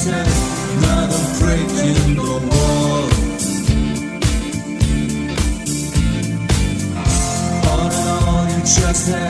just another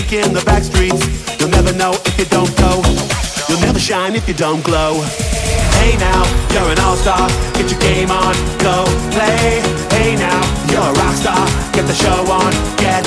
In the back streets. You'll never know if you don't go. You'll never shine if you don't glow. Hey now, you're an all-star. Get your game on, go play. Hey now, you're a rock star. Get the show on, get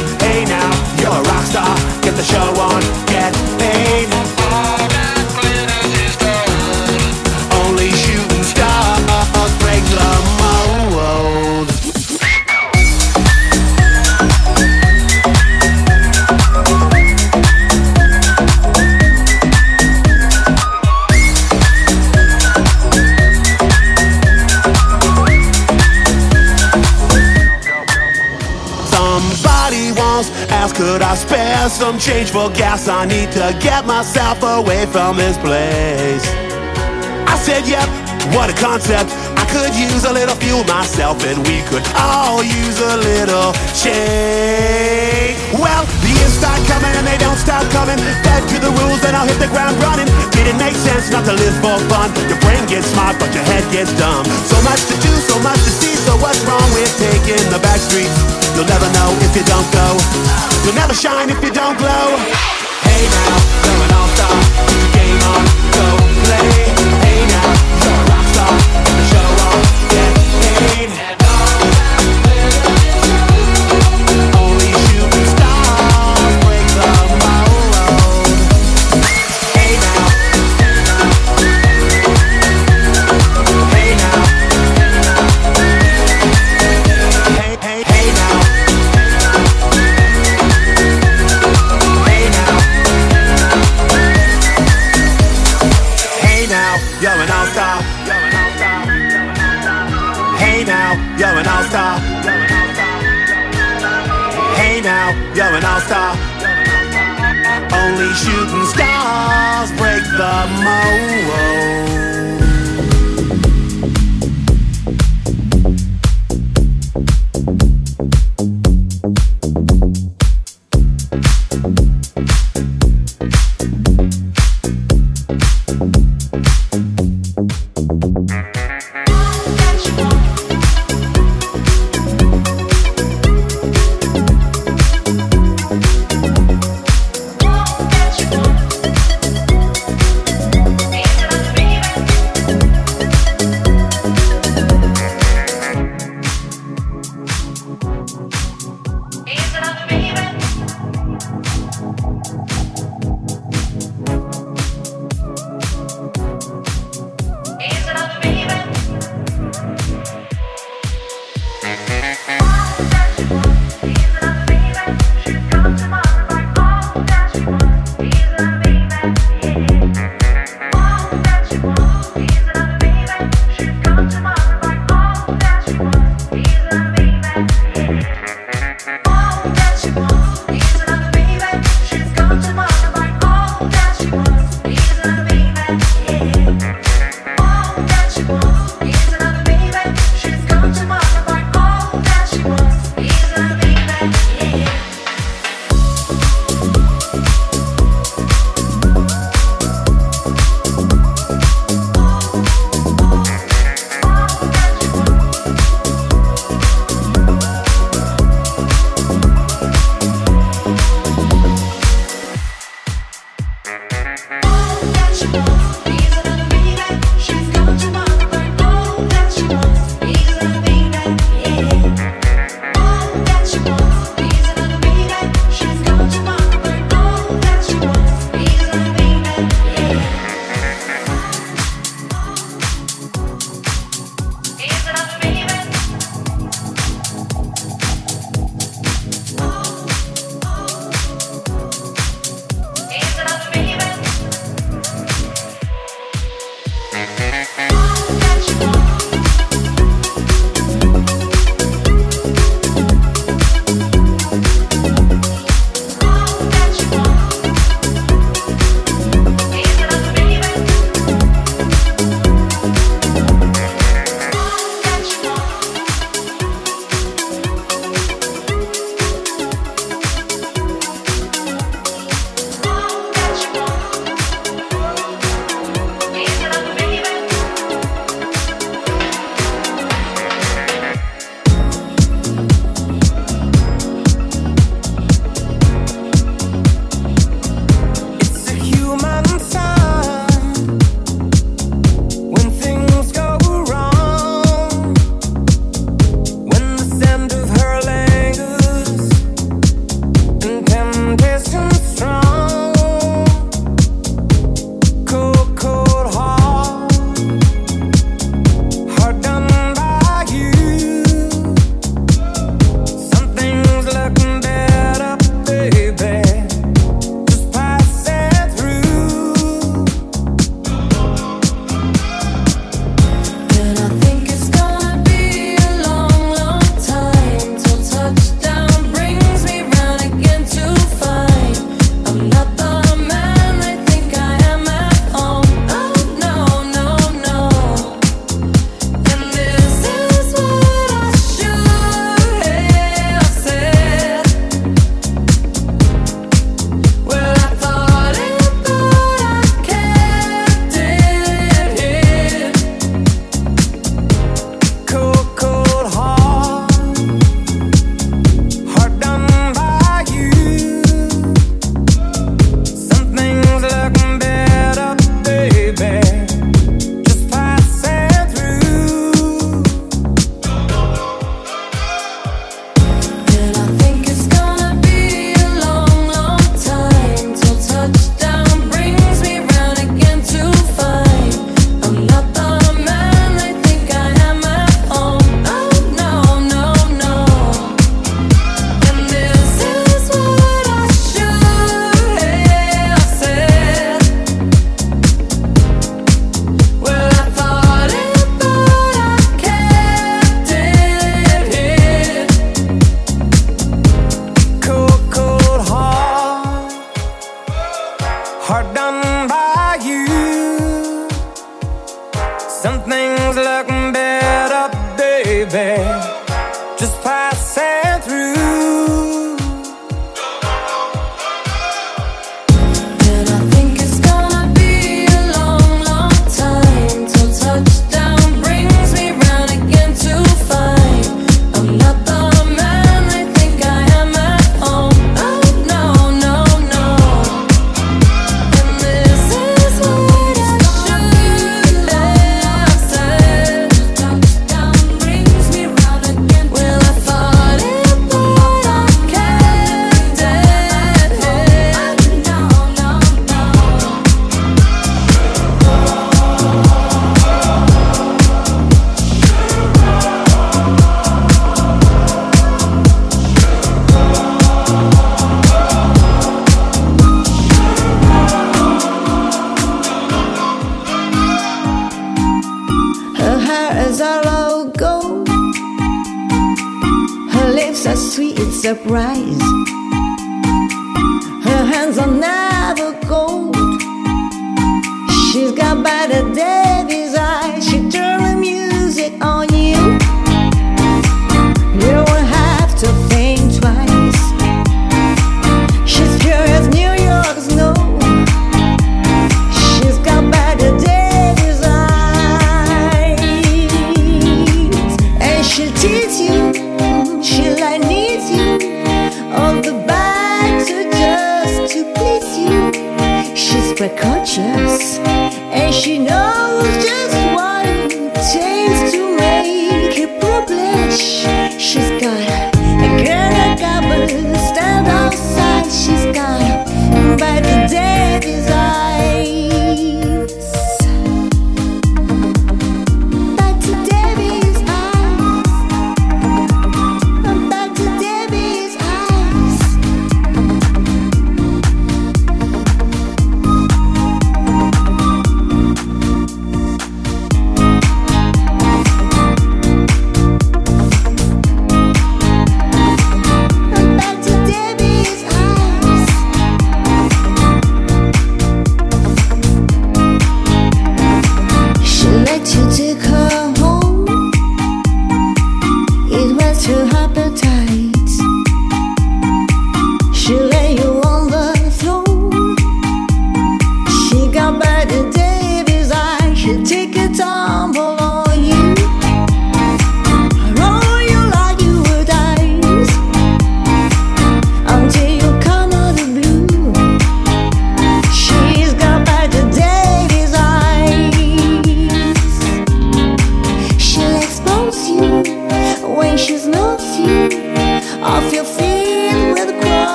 Some change for gas. I need to get myself away from this place. I said, yep, what a concept. I could use a little fuel myself, and we could all use a little change. Well, the years start coming and they don't stop coming. Fed to the rules, then I'll hit the ground running. Did it make sense not to live for fun? Your brain gets smart, but your head gets dumb. So much to do, so much to see. So what's wrong with taking the back streets? You'll never know if you don't go. You'll never shine if you don't glow. Hey now, you're an all-star. Put the game on, go play. ta máu what you want.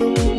Thank